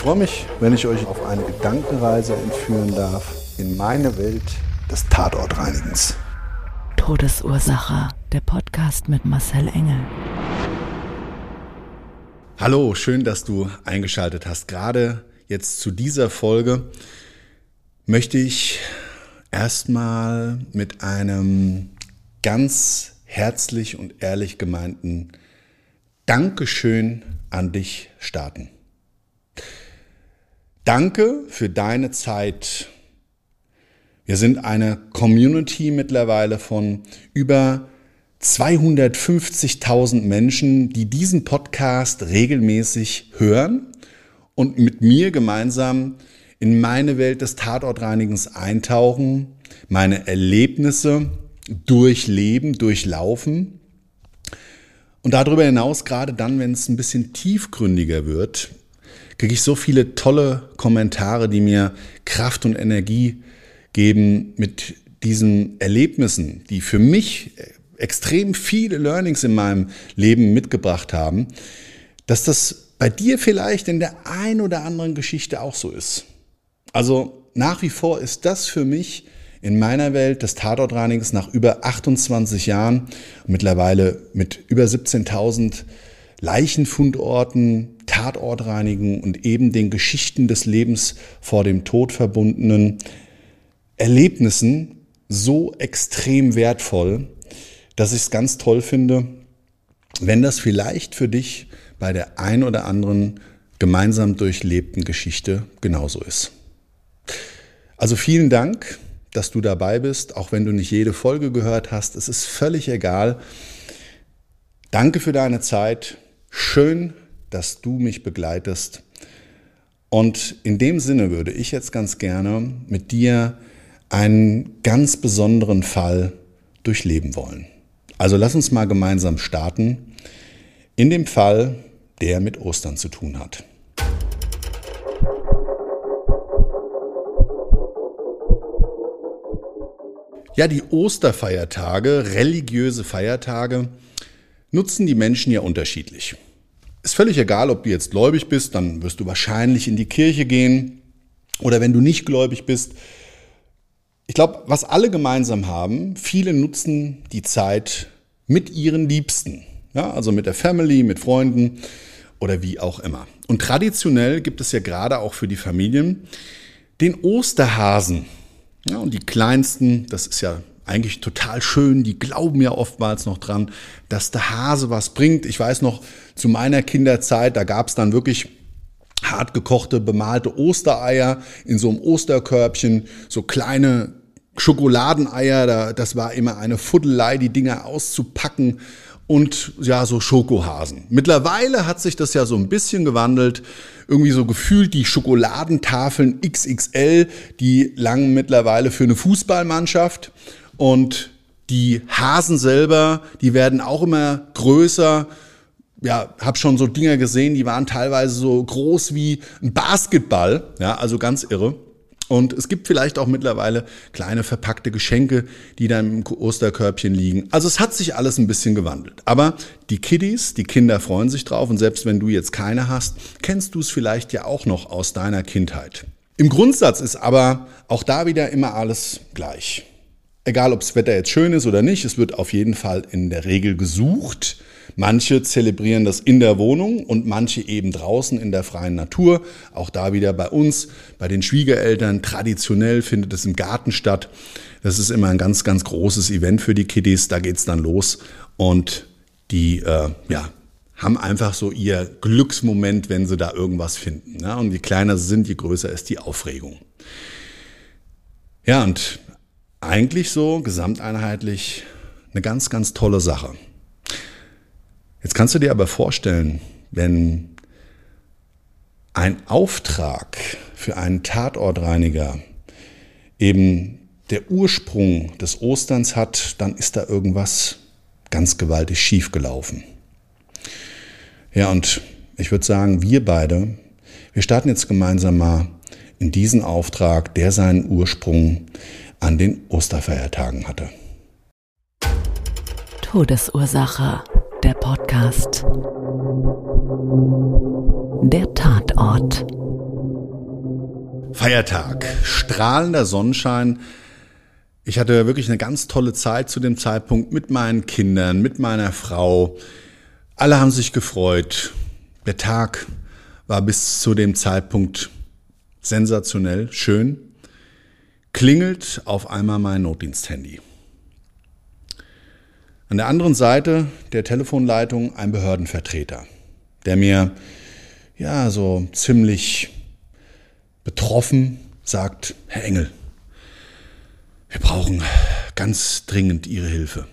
Ich freue mich, wenn ich euch auf eine Gedankenreise entführen darf in meine Welt des Tatortreinigens. Todesursache. Der Podcast mit Marcel Engel. Hallo, schön, dass du eingeschaltet hast. Gerade jetzt zu dieser Folge möchte ich erstmal mit einem ganz herzlich und ehrlich gemeinten Dankeschön an dich starten. Danke für deine Zeit. Wir sind eine Community mittlerweile von über 250.000 Menschen, die diesen Podcast regelmäßig hören und mit mir gemeinsam in meine Welt des Tatortreinigens eintauchen, meine Erlebnisse durchleben, durchlaufen. Und darüber hinaus, gerade dann, wenn es ein bisschen tiefgründiger wird, kriege ich so viele tolle Kommentare, die mir Kraft und Energie geben mit diesen Erlebnissen, die für mich extrem viele Learnings in meinem Leben mitgebracht haben, dass das bei dir vielleicht in der ein oder anderen Geschichte auch so ist. Also nach wie vor ist das für mich in meiner Welt des Tatortreinigens nach über 28 Jahren, mittlerweile mit über 17.000 Leichenfundorten, Tatortreinigen und eben den Geschichten des Lebens vor dem Tod verbundenen Erlebnissen so extrem wertvoll, dass ich es ganz toll finde, wenn das vielleicht für dich bei der ein oder anderen gemeinsam durchlebten Geschichte genauso ist. Also vielen Dank, dass du dabei bist, auch wenn du nicht jede Folge gehört hast. Es ist völlig egal. Danke für deine Zeit. Schön, dass du mich begleitest. Und in dem Sinne würde ich jetzt ganz gerne mit dir einen ganz besonderen Fall durchleben wollen. Also lass uns mal gemeinsam starten. In dem Fall, der mit Ostern zu tun hat. Ja, die Osterfeiertage, religiöse Feiertage, nutzen die Menschen ja unterschiedlich. Ist völlig egal, ob du jetzt gläubig bist, dann wirst du wahrscheinlich in die Kirche gehen. Oder wenn du nicht gläubig bist, ich glaube, was alle gemeinsam haben, viele nutzen die Zeit mit ihren Liebsten. Ja, also mit der Family, mit Freunden oder wie auch immer. Und traditionell gibt es ja gerade auch für die Familien den Osterhasen. Ja, und die kleinsten, das ist ja eigentlich total schön, die glauben ja oftmals noch dran, dass der Hase was bringt. Ich weiß noch, zu meiner Kinderzeit, da gab es dann wirklich hart gekochte, bemalte Ostereier in so einem Osterkörbchen, so kleine Schokoladeneier, da, das war immer eine Fuddelei, die Dinger auszupacken und ja, so Schokohasen. Mittlerweile hat sich das ja so ein bisschen gewandelt. Irgendwie so gefühlt die Schokoladentafeln XXL, die langen mittlerweile für eine Fußballmannschaft und die Hasen selber, die werden auch immer größer. Ja, habe schon so Dinger gesehen, die waren teilweise so groß wie ein Basketball, ja, also ganz irre. Und es gibt vielleicht auch mittlerweile kleine verpackte Geschenke, die dann im Osterkörbchen liegen. Also es hat sich alles ein bisschen gewandelt. Aber die Kiddies, die Kinder freuen sich drauf und selbst wenn du jetzt keine hast, kennst du es vielleicht ja auch noch aus deiner Kindheit. Im Grundsatz ist aber auch da wieder immer alles gleich. Egal, ob das Wetter jetzt schön ist oder nicht, es wird auf jeden Fall in der Regel gesucht. Manche zelebrieren das in der Wohnung und manche eben draußen in der freien Natur. Auch da wieder bei uns, bei den Schwiegereltern. Traditionell findet es im Garten statt. Das ist immer ein ganz, ganz großes Event für die Kiddies. Da geht's dann los und die äh, ja, haben einfach so ihr Glücksmoment, wenn sie da irgendwas finden. Ja? Und je kleiner sie sind, je größer ist die Aufregung. Ja, und eigentlich so gesamteinheitlich eine ganz, ganz tolle Sache. Jetzt kannst du dir aber vorstellen, wenn ein Auftrag für einen Tatortreiniger eben der Ursprung des Osterns hat, dann ist da irgendwas ganz gewaltig schief gelaufen. Ja, und ich würde sagen, wir beide, wir starten jetzt gemeinsam mal in diesen Auftrag, der seinen Ursprung an den Osterfeiertagen hatte. Todesursache, der Podcast. Der Tatort. Feiertag, strahlender Sonnenschein. Ich hatte wirklich eine ganz tolle Zeit zu dem Zeitpunkt mit meinen Kindern, mit meiner Frau. Alle haben sich gefreut. Der Tag war bis zu dem Zeitpunkt sensationell, schön. Klingelt auf einmal mein Notdiensthandy. An der anderen Seite der Telefonleitung ein Behördenvertreter, der mir ja so ziemlich betroffen sagt, Herr Engel, wir brauchen ganz dringend Ihre Hilfe.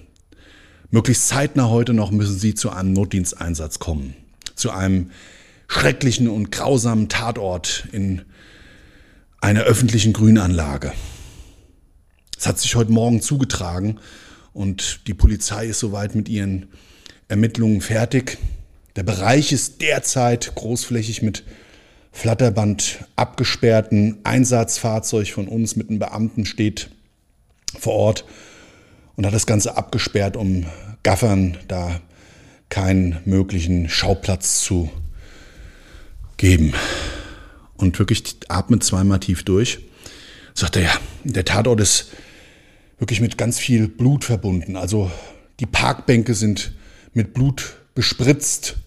Möglichst zeitnah heute noch müssen Sie zu einem Notdiensteinsatz kommen, zu einem schrecklichen und grausamen Tatort in einer öffentlichen Grünanlage. Es hat sich heute Morgen zugetragen und die Polizei ist soweit mit ihren Ermittlungen fertig. Der Bereich ist derzeit großflächig mit Flatterband abgesperrten Einsatzfahrzeug von uns mit einem Beamten steht vor Ort und hat das Ganze abgesperrt, um Gaffern da keinen möglichen Schauplatz zu geben. Und wirklich atmet zweimal tief durch. Sagt er, ja, der Tatort ist wirklich mit ganz viel Blut verbunden. Also die Parkbänke sind mit Blut bespritzt.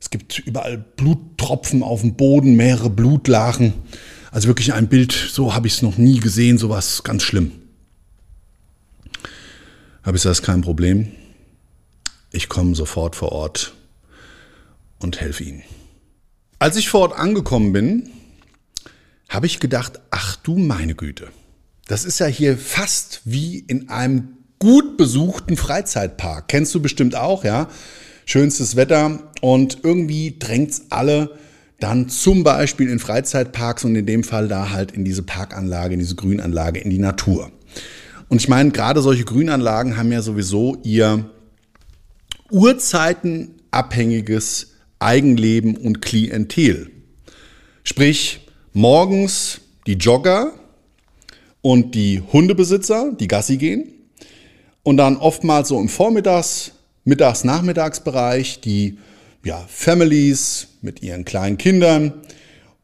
Es gibt überall Bluttropfen auf dem Boden, mehrere Blutlachen. Also wirklich ein Bild, so habe ich es noch nie gesehen, sowas ganz schlimm. Habe ich das kein Problem. Ich komme sofort vor Ort und helfe Ihnen. Als ich vor Ort angekommen bin, habe ich gedacht, ach du meine Güte. Das ist ja hier fast wie in einem gut besuchten Freizeitpark. Kennst du bestimmt auch, ja? Schönstes Wetter und irgendwie drängt's alle dann zum Beispiel in Freizeitparks und in dem Fall da halt in diese Parkanlage, in diese Grünanlage, in die Natur. Und ich meine, gerade solche Grünanlagen haben ja sowieso ihr Uhrzeitenabhängiges Eigenleben und Klientel. Sprich, morgens die Jogger, und die Hundebesitzer, die Gassi gehen. Und dann oftmals so im Vormittags-, Mittags-, Nachmittagsbereich die ja, Families mit ihren kleinen Kindern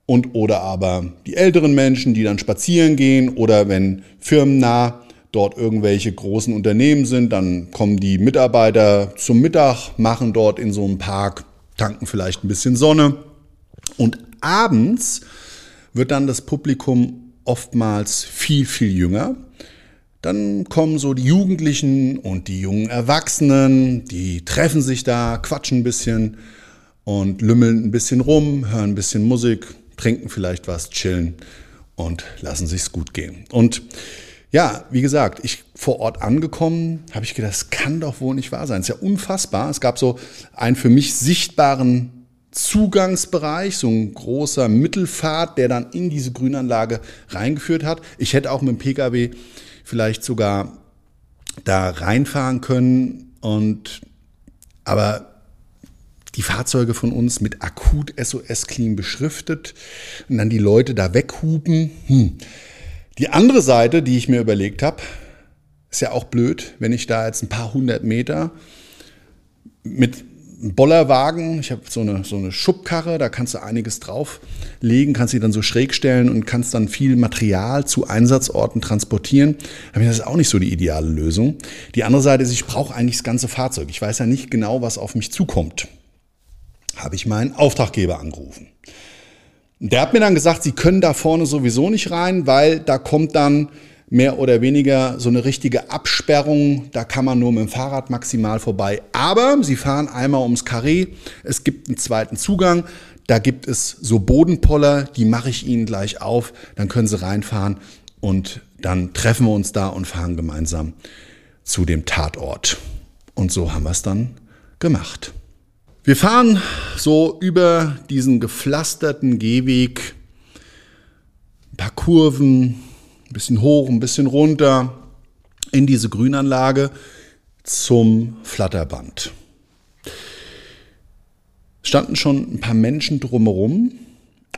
und oder aber die älteren Menschen, die dann spazieren gehen oder wenn firmennah dort irgendwelche großen Unternehmen sind, dann kommen die Mitarbeiter zum Mittag, machen dort in so einem Park, tanken vielleicht ein bisschen Sonne und abends wird dann das Publikum oftmals viel, viel jünger. Dann kommen so die Jugendlichen und die jungen Erwachsenen, die treffen sich da, quatschen ein bisschen und lümmeln ein bisschen rum, hören ein bisschen Musik, trinken vielleicht was, chillen und lassen sich's gut gehen. Und ja, wie gesagt, ich vor Ort angekommen, habe ich gedacht, das kann doch wohl nicht wahr sein. Es ist ja unfassbar. Es gab so einen für mich sichtbaren Zugangsbereich, so ein großer Mittelpfad, der dann in diese Grünanlage reingeführt hat. Ich hätte auch mit dem Pkw vielleicht sogar da reinfahren können und aber die Fahrzeuge von uns mit akut SOS Clean beschriftet und dann die Leute da weghupen. Hm. Die andere Seite, die ich mir überlegt habe, ist ja auch blöd, wenn ich da jetzt ein paar hundert Meter mit einen Bollerwagen, ich habe so eine, so eine Schubkarre, da kannst du einiges drauflegen, kannst sie dann so schräg stellen und kannst dann viel Material zu Einsatzorten transportieren. Aber das ist auch nicht so die ideale Lösung. Die andere Seite ist, ich brauche eigentlich das ganze Fahrzeug. Ich weiß ja nicht genau, was auf mich zukommt. Habe ich meinen Auftraggeber angerufen. Der hat mir dann gesagt, sie können da vorne sowieso nicht rein, weil da kommt dann mehr oder weniger so eine richtige Absperrung. Da kann man nur mit dem Fahrrad maximal vorbei. Aber sie fahren einmal ums Karree. Es gibt einen zweiten Zugang. Da gibt es so Bodenpoller, die mache ich Ihnen gleich auf. Dann können Sie reinfahren und dann treffen wir uns da und fahren gemeinsam zu dem Tatort. Und so haben wir es dann gemacht. Wir fahren so über diesen gepflasterten Gehweg, ein paar Kurven, ein bisschen hoch, ein bisschen runter in diese Grünanlage zum Flatterband. Standen schon ein paar Menschen drumherum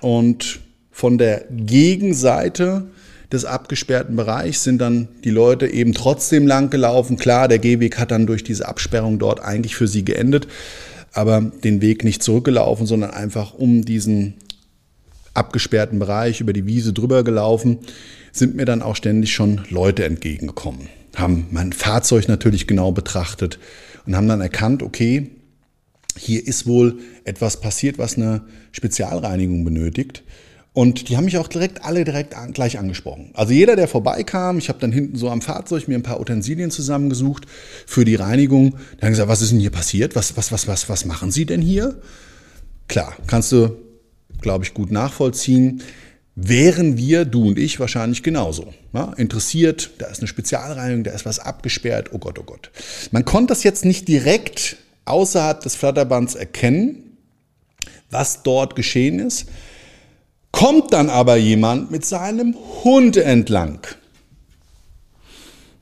und von der Gegenseite des abgesperrten Bereichs sind dann die Leute eben trotzdem lang gelaufen. Klar, der Gehweg hat dann durch diese Absperrung dort eigentlich für sie geendet, aber den Weg nicht zurückgelaufen, sondern einfach um diesen abgesperrten Bereich über die Wiese drüber gelaufen sind mir dann auch ständig schon Leute entgegengekommen, haben mein Fahrzeug natürlich genau betrachtet und haben dann erkannt, okay, hier ist wohl etwas passiert, was eine Spezialreinigung benötigt. Und die haben mich auch direkt alle direkt an, gleich angesprochen. Also jeder, der vorbeikam, ich habe dann hinten so am Fahrzeug mir ein paar Utensilien zusammengesucht für die Reinigung. Dann haben gesagt, was ist denn hier passiert? Was, was, was, was, was machen Sie denn hier? Klar, kannst du, glaube ich, gut nachvollziehen wären wir, du und ich, wahrscheinlich genauso. Ja, interessiert, da ist eine Spezialreinigung, da ist was abgesperrt, oh Gott, oh Gott. Man konnte das jetzt nicht direkt außerhalb des Flatterbands erkennen, was dort geschehen ist. Kommt dann aber jemand mit seinem Hund entlang.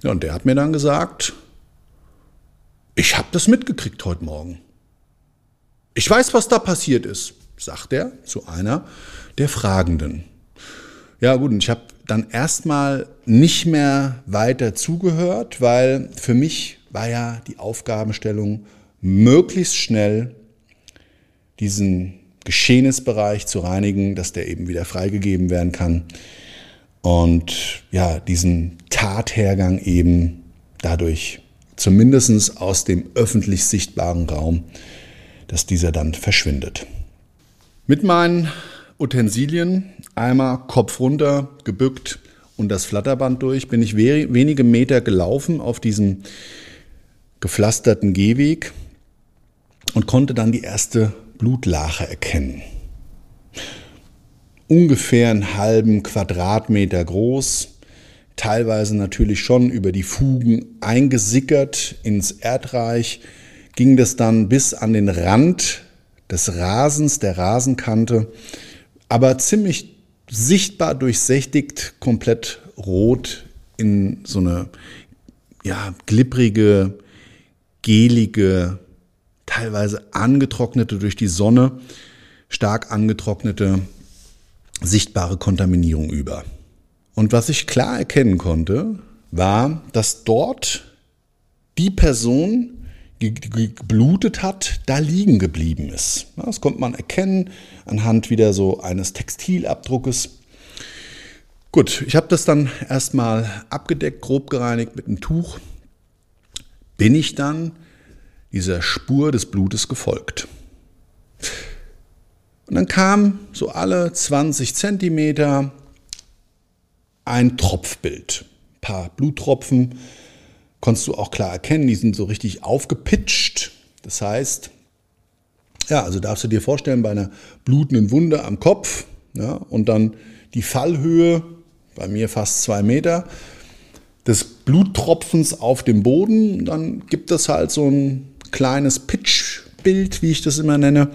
Ja, und der hat mir dann gesagt, ich habe das mitgekriegt heute Morgen. Ich weiß, was da passiert ist, sagt er zu einer der Fragenden. Ja gut, und ich habe dann erstmal nicht mehr weiter zugehört, weil für mich war ja die Aufgabenstellung, möglichst schnell diesen Geschehnisbereich zu reinigen, dass der eben wieder freigegeben werden kann und ja, diesen Tathergang eben dadurch zumindest aus dem öffentlich sichtbaren Raum, dass dieser dann verschwindet. Mit meinen Utensilien, einmal Kopf runter, gebückt und das Flatterband durch, bin ich wenige Meter gelaufen auf diesem gepflasterten Gehweg und konnte dann die erste Blutlache erkennen. Ungefähr einen halben Quadratmeter groß, teilweise natürlich schon über die Fugen eingesickert ins Erdreich, ging das dann bis an den Rand des Rasens, der Rasenkante aber ziemlich sichtbar durchsächtigt, komplett rot in so eine ja, glibbrige, gelige, teilweise angetrocknete durch die Sonne, stark angetrocknete, sichtbare Kontaminierung über. Und was ich klar erkennen konnte, war, dass dort die Person geblutet hat, da liegen geblieben ist. Das konnte man erkennen anhand wieder so eines Textilabdruckes. Gut, ich habe das dann erstmal abgedeckt, grob gereinigt mit einem Tuch. Bin ich dann dieser Spur des Blutes gefolgt. Und dann kam so alle 20 Zentimeter ein Tropfbild. Ein paar Bluttropfen konntest du auch klar erkennen, die sind so richtig aufgepitcht. Das heißt, ja, also darfst du dir vorstellen, bei einer blutenden Wunde am Kopf ja, und dann die Fallhöhe, bei mir fast zwei Meter, des Bluttropfens auf dem Boden. Dann gibt es halt so ein kleines Pitchbild, wie ich das immer nenne,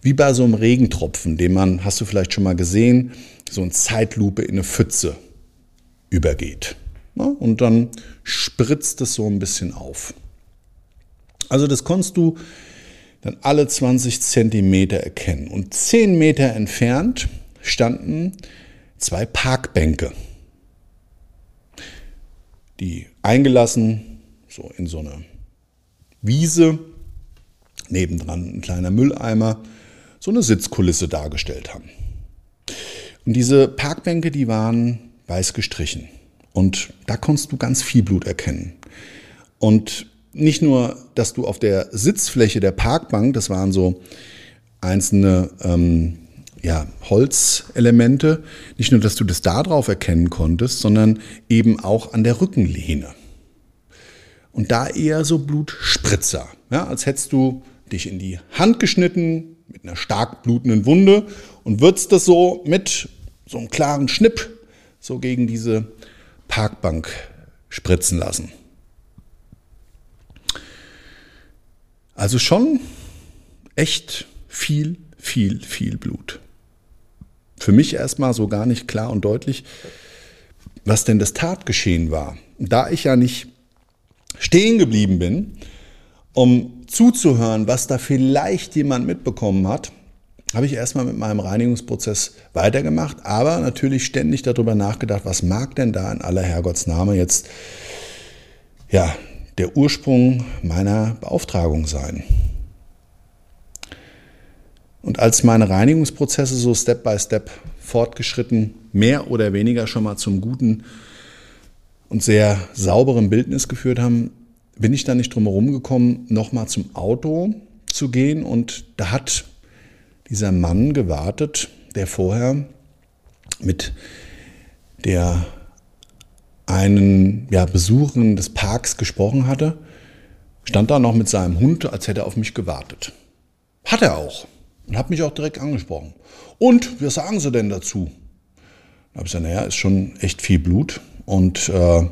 wie bei so einem Regentropfen, den man, hast du vielleicht schon mal gesehen, so eine Zeitlupe in eine Pfütze übergeht. Ja, und dann spritzt es so ein bisschen auf. Also das konntest du dann alle 20 Zentimeter erkennen. Und 10 Meter entfernt standen zwei Parkbänke, die eingelassen so in so eine Wiese nebendran ein kleiner Mülleimer, so eine Sitzkulisse dargestellt haben. Und diese Parkbänke, die waren weiß gestrichen. Und da konntest du ganz viel Blut erkennen. Und nicht nur, dass du auf der Sitzfläche der Parkbank, das waren so einzelne ähm, ja, Holzelemente, nicht nur, dass du das da drauf erkennen konntest, sondern eben auch an der Rückenlehne. Und da eher so Blutspritzer, ja, als hättest du dich in die Hand geschnitten mit einer stark blutenden Wunde und würdest das so mit so einem klaren Schnipp so gegen diese Parkbank spritzen lassen. Also schon echt viel, viel, viel Blut. Für mich erstmal so gar nicht klar und deutlich, was denn das Tatgeschehen war. Da ich ja nicht stehen geblieben bin, um zuzuhören, was da vielleicht jemand mitbekommen hat, habe ich erstmal mit meinem Reinigungsprozess weitergemacht, aber natürlich ständig darüber nachgedacht, was mag denn da in aller Herrgottsname jetzt ja, der Ursprung meiner Beauftragung sein. Und als meine Reinigungsprozesse so Step by Step fortgeschritten, mehr oder weniger schon mal zum guten und sehr sauberen Bildnis geführt haben, bin ich dann nicht drum herum gekommen, nochmal zum Auto zu gehen. Und da hat dieser Mann gewartet, der vorher mit der einen ja, Besucherin des Parks gesprochen hatte, stand da noch mit seinem Hund, als hätte er auf mich gewartet. Hat er auch. Und hat mich auch direkt angesprochen. Und, was sagen Sie denn dazu? Da habe ich gesagt, naja, ist schon echt viel Blut. Und äh,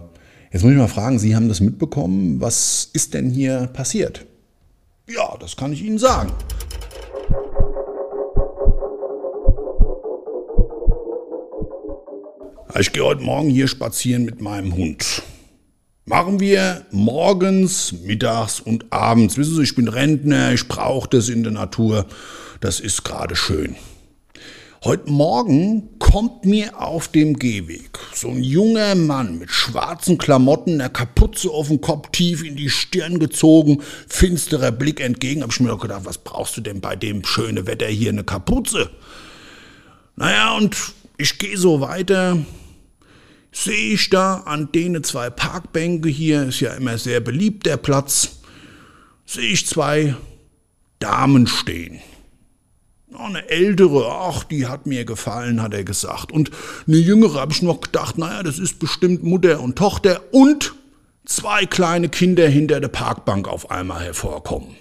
jetzt muss ich mal fragen, Sie haben das mitbekommen, was ist denn hier passiert? Ja, das kann ich Ihnen sagen. Ich gehe heute Morgen hier spazieren mit meinem Hund. Machen wir morgens, mittags und abends. Wissen Sie, ich bin Rentner, ich brauche das in der Natur. Das ist gerade schön. Heute Morgen kommt mir auf dem Gehweg so ein junger Mann mit schwarzen Klamotten, der Kapuze auf dem Kopf tief in die Stirn gezogen, finsterer Blick entgegen. Hab ich mir doch gedacht, was brauchst du denn bei dem schönen Wetter hier eine Kapuze? Naja, und ich gehe so weiter, sehe ich da an denen zwei Parkbänke hier, ist ja immer sehr beliebt der Platz, sehe ich zwei Damen stehen. Eine ältere, ach, die hat mir gefallen, hat er gesagt. Und eine jüngere habe ich noch gedacht, naja, das ist bestimmt Mutter und Tochter und zwei kleine Kinder hinter der Parkbank auf einmal hervorkommen.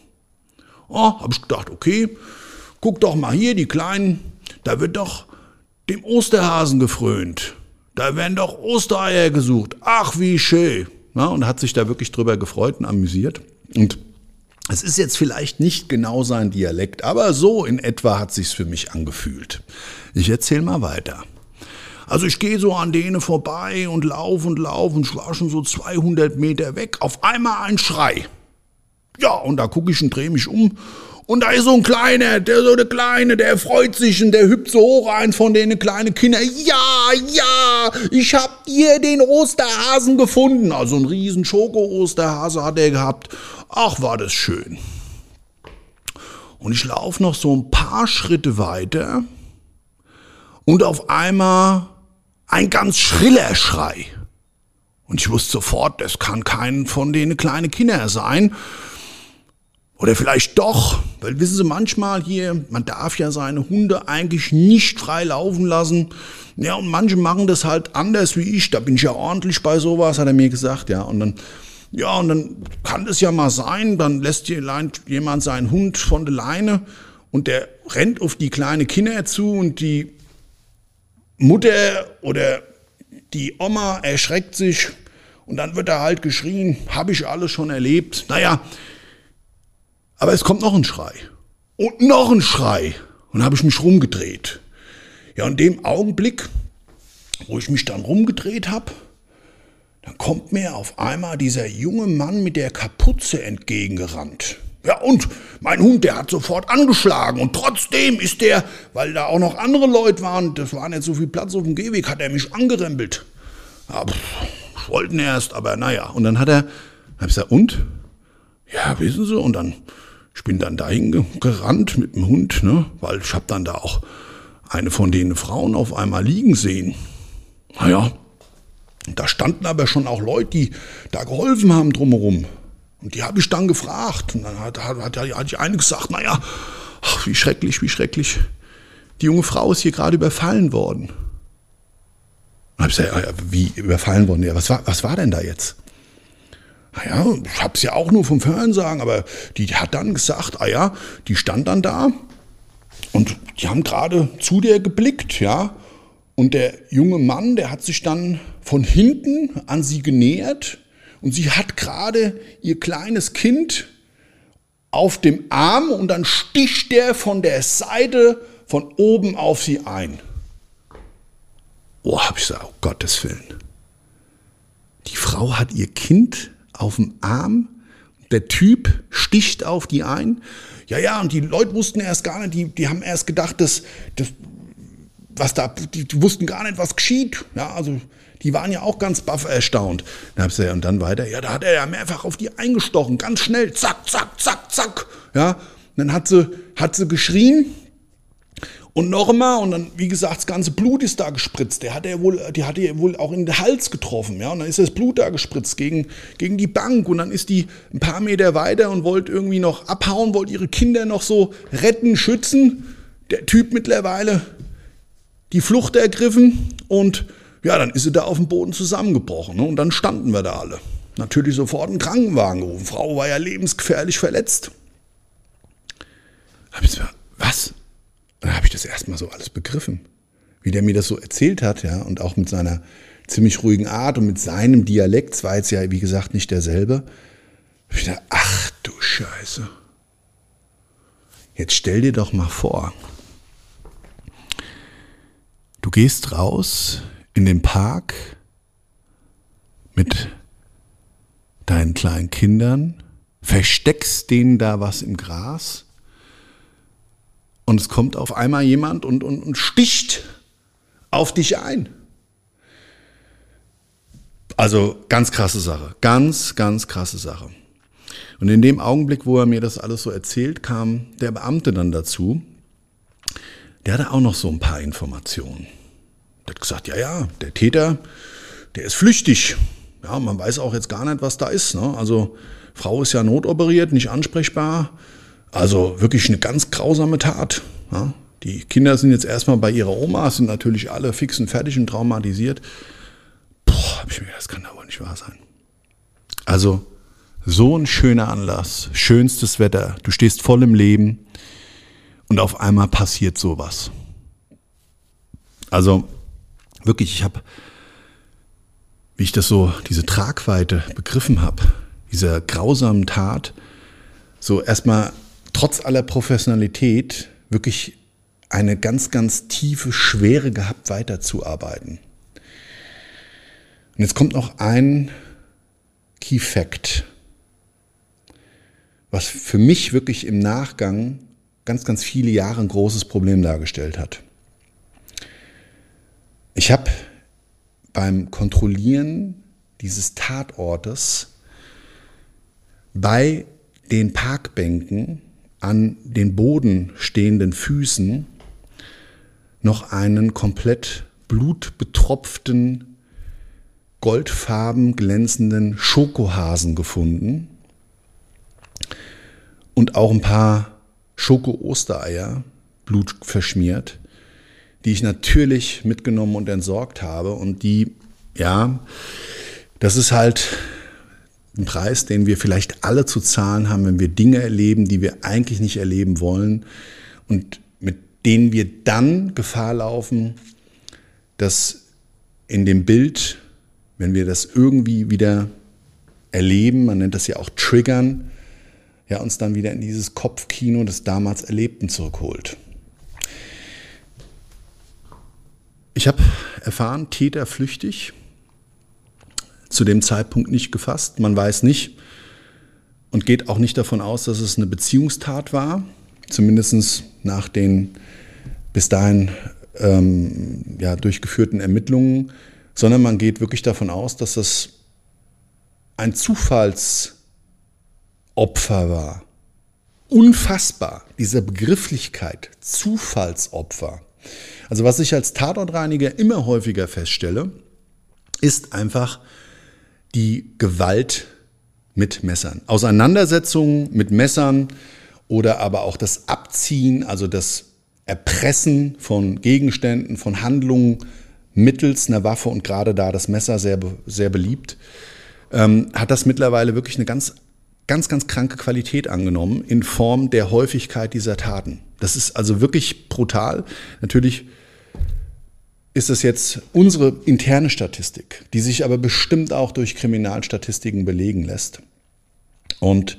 Oh, habe ich gedacht, okay, guck doch mal hier, die Kleinen, da wird doch dem Osterhasen gefrönt. Da werden doch Ostereier gesucht. Ach, wie schön. Ja, und hat sich da wirklich drüber gefreut und amüsiert. Und es ist jetzt vielleicht nicht genau sein Dialekt, aber so in etwa hat sich's für mich angefühlt. Ich erzähle mal weiter. Also ich gehe so an denen vorbei und laufe und laufe und ich war schon so 200 Meter weg. Auf einmal ein Schrei. Ja, und da gucke ich und drehe mich um und da ist so ein Kleiner, der so der Kleine, der freut sich und der hüpft so hoch ein von denen kleinen Kindern. Ja, ja, ich hab dir den Osterhasen gefunden. Also ein riesen Schoko-Osterhase hat er gehabt. Ach, war das schön. Und ich laufe noch so ein paar Schritte weiter und auf einmal ein ganz schriller Schrei. Und ich wusste sofort, das kann kein von denen kleine Kinder sein. Oder vielleicht doch, weil wissen Sie, manchmal hier, man darf ja seine Hunde eigentlich nicht frei laufen lassen. Ja, und manche machen das halt anders wie ich. Da bin ich ja ordentlich bei sowas, hat er mir gesagt, ja. Und dann, ja, und dann kann das ja mal sein, dann lässt jemand seinen Hund von der Leine und der rennt auf die kleine Kinder zu und die Mutter oder die Oma erschreckt sich und dann wird er halt geschrien, habe ich alles schon erlebt. Naja, aber es kommt noch ein Schrei. Und noch ein Schrei. Und habe ich mich rumgedreht. Ja, in dem Augenblick, wo ich mich dann rumgedreht habe, dann kommt mir auf einmal dieser junge Mann mit der Kapuze entgegengerannt. Ja, und mein Hund, der hat sofort angeschlagen. Und trotzdem ist der, weil da auch noch andere Leute waren, das war nicht so viel Platz auf dem Gehweg, hat er mich angerempelt. Ja, pff, wollten erst, aber naja. Und dann hat er, hab ich gesagt, und? Ja, wissen Sie, und dann Ich bin dann dahin gerannt mit dem Hund, ne, weil ich habe dann da auch eine von den Frauen auf einmal liegen sehen. Naja, da standen aber schon auch Leute, die da geholfen haben drumherum. Und die habe ich dann gefragt. Und dann hat, hat, hat, hat die eine gesagt, naja, ach, wie schrecklich, wie schrecklich. Die junge Frau ist hier gerade überfallen worden. Und habe ich gesagt, wie überfallen worden? Ja, was war, was war denn da jetzt? Naja, ich habe es ja auch nur vom Hörensagen, aber die hat dann gesagt, ah ja, die stand dann da und die haben gerade zu der geblickt, ja. Und der junge Mann, der hat sich dann von hinten an sie genähert und sie hat gerade ihr kleines Kind auf dem Arm und dann sticht der von der Seite von oben auf sie ein. Oh, hab ich gesagt, oh Gottes Willen. Die Frau hat ihr Kind auf dem Arm, der Typ sticht auf die ein. Ja, ja, und die Leute wussten erst gar nicht, die, die haben erst gedacht, dass, dass was da, die, die wussten gar nicht, was geschieht. Ja, also die waren ja auch ganz baff erstaunt. Dann hab ich gesagt, und dann weiter, ja, da hat er ja mehrfach auf die eingestochen, ganz schnell, zack, zack, zack, zack. Ja, und dann hat sie, hat sie geschrien, und noch einmal, und dann, wie gesagt, das ganze Blut ist da gespritzt. Der hat er wohl, die hat er wohl auch in den Hals getroffen. Ja? Und dann ist das Blut da gespritzt gegen, gegen die Bank. Und dann ist die ein paar Meter weiter und wollte irgendwie noch abhauen, wollte ihre Kinder noch so retten, schützen. Der Typ mittlerweile die Flucht ergriffen und ja, dann ist sie da auf dem Boden zusammengebrochen. Ne? Und dann standen wir da alle. Natürlich sofort einen Krankenwagen gerufen. Frau war ja lebensgefährlich verletzt. Hab ich was? Dann habe ich das erstmal so alles begriffen. Wie der mir das so erzählt hat, ja, und auch mit seiner ziemlich ruhigen Art und mit seinem Dialekt, es war jetzt ja, wie gesagt, nicht derselbe. Ich dachte, ach du Scheiße. Jetzt stell dir doch mal vor, du gehst raus in den Park mit deinen kleinen Kindern, versteckst denen da was im Gras und es kommt auf einmal jemand und, und, und sticht auf dich ein. Also ganz krasse Sache, ganz, ganz krasse Sache. Und in dem Augenblick, wo er mir das alles so erzählt, kam der Beamte dann dazu. Der hatte auch noch so ein paar Informationen. Der hat gesagt, ja, ja, der Täter, der ist flüchtig. Ja, man weiß auch jetzt gar nicht, was da ist. Ne? Also Frau ist ja notoperiert, nicht ansprechbar. Also wirklich eine ganz grausame Tat. Ja? Die Kinder sind jetzt erstmal bei ihrer Oma, sind natürlich alle fix und fertig und traumatisiert. Boah, hab ich mir gedacht, das kann doch wohl nicht wahr sein. Also, so ein schöner Anlass, schönstes Wetter, du stehst voll im Leben und auf einmal passiert sowas. Also, wirklich, ich habe, wie ich das so, diese Tragweite begriffen habe, dieser grausamen Tat, so erstmal trotz aller Professionalität wirklich eine ganz, ganz tiefe Schwere gehabt, weiterzuarbeiten. Und jetzt kommt noch ein Key Fact, was für mich wirklich im Nachgang ganz, ganz viele Jahre ein großes Problem dargestellt hat. Ich habe beim Kontrollieren dieses Tatortes bei den Parkbänken an den Boden stehenden Füßen noch einen komplett blutbetropften, goldfarben glänzenden Schokohasen gefunden und auch ein paar Schoko-Ostereier, blutverschmiert, die ich natürlich mitgenommen und entsorgt habe und die, ja, das ist halt ein Preis, den wir vielleicht alle zu zahlen haben, wenn wir Dinge erleben, die wir eigentlich nicht erleben wollen und mit denen wir dann Gefahr laufen, dass in dem Bild, wenn wir das irgendwie wieder erleben, man nennt das ja auch Triggern, ja, uns dann wieder in dieses Kopfkino des damals Erlebten zurückholt. Ich habe erfahren, Täter flüchtig, zu dem Zeitpunkt nicht gefasst. Man weiß nicht und geht auch nicht davon aus, dass es eine Beziehungstat war, zumindest nach den bis dahin ähm, ja, durchgeführten Ermittlungen, sondern man geht wirklich davon aus, dass das ein Zufallsopfer war. unfassbar, diese Begrifflichkeit Zufallsopfer. Also was ich als Tatortreiniger immer häufiger feststelle, ist einfach die Gewalt mit Messern. Auseinandersetzungen mit Messern oder aber auch das Abziehen, also das Erpressen von Gegenständen, von Handlungen mittels einer Waffe und gerade da das Messer sehr, sehr beliebt, ähm, hat das mittlerweile wirklich eine ganz, ganz, ganz kranke Qualität angenommen in Form der Häufigkeit dieser Taten. Das ist also wirklich brutal. Natürlich ist es jetzt unsere interne Statistik, die sich aber bestimmt auch durch Kriminalstatistiken belegen lässt. Und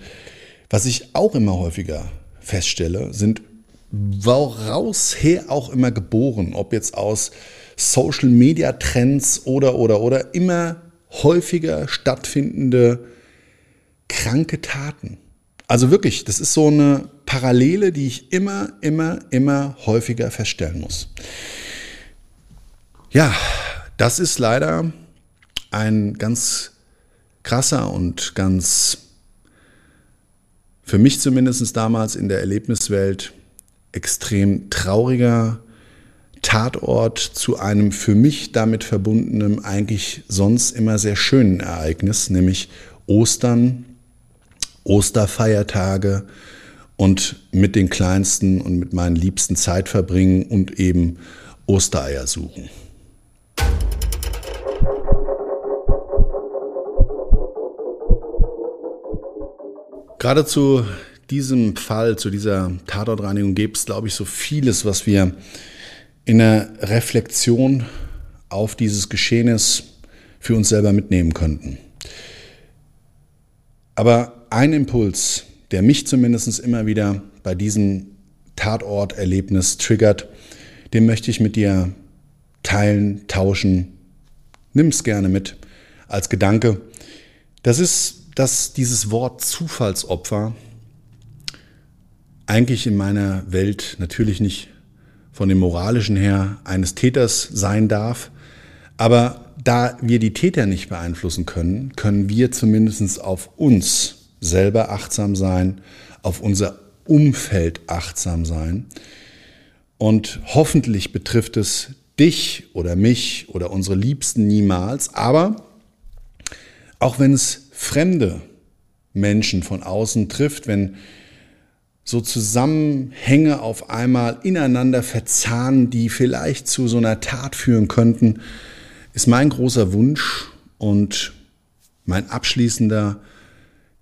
was ich auch immer häufiger feststelle, sind woraus her auch immer geboren, ob jetzt aus Social Media Trends oder oder oder immer häufiger stattfindende kranke Taten. Also wirklich, das ist so eine Parallele, die ich immer, immer, immer häufiger feststellen muss. Ja, das ist leider ein ganz krasser und ganz für mich zumindest damals in der Erlebniswelt extrem trauriger Tatort zu einem für mich damit verbundenen, eigentlich sonst immer sehr schönen Ereignis, nämlich Ostern, Osterfeiertage und mit den Kleinsten und mit meinen Liebsten Zeit verbringen und eben Ostereier suchen. Gerade zu diesem Fall, zu dieser Tatortreinigung gibt es, glaube ich, so vieles, was wir in der Reflexion auf dieses Geschehnis für uns selber mitnehmen könnten. Aber ein Impuls, der mich zumindest immer wieder bei diesem Tatorterlebnis triggert, den möchte ich mit dir teilen, tauschen. Nimm es gerne mit als Gedanke. Das ist dass dieses Wort Zufallsopfer eigentlich in meiner Welt natürlich nicht von dem moralischen her eines Täters sein darf, aber da wir die Täter nicht beeinflussen können, können wir zumindest auf uns selber achtsam sein, auf unser Umfeld achtsam sein. Und hoffentlich betrifft es dich oder mich oder unsere Liebsten niemals, aber auch wenn es fremde Menschen von außen trifft, wenn so Zusammenhänge auf einmal ineinander verzahnen, die vielleicht zu so einer Tat führen könnten, ist mein großer Wunsch und mein abschließender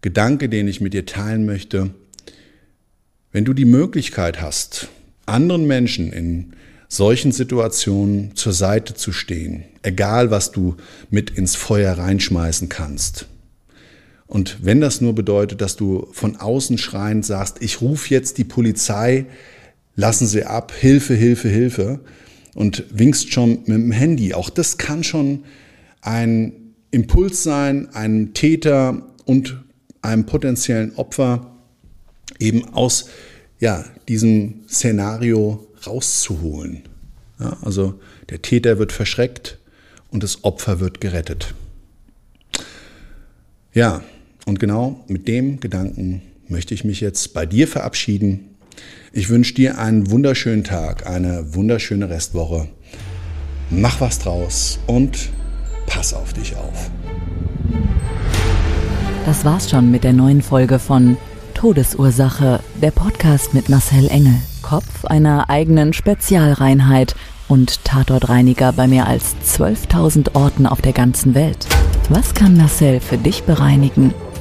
Gedanke, den ich mit dir teilen möchte. Wenn du die Möglichkeit hast, anderen Menschen in solchen Situationen zur Seite zu stehen, egal was du mit ins Feuer reinschmeißen kannst, und wenn das nur bedeutet, dass du von außen schreiend sagst, ich rufe jetzt die Polizei, lassen Sie ab, Hilfe, Hilfe, Hilfe und winkst schon mit dem Handy, auch das kann schon ein Impuls sein, einen Täter und einem potenziellen Opfer eben aus ja, diesem Szenario rauszuholen. Ja, also der Täter wird verschreckt und das Opfer wird gerettet. Ja, und genau mit dem Gedanken möchte ich mich jetzt bei dir verabschieden. Ich wünsche dir einen wunderschönen Tag, eine wunderschöne Restwoche. Mach was draus und pass auf dich auf. Das war's schon mit der neuen Folge von Todesursache, der Podcast mit Marcel Engel, Kopf einer eigenen Spezialreinheit und Tatortreiniger bei mehr als 12.000 Orten auf der ganzen Welt. Was kann Marcel für dich bereinigen?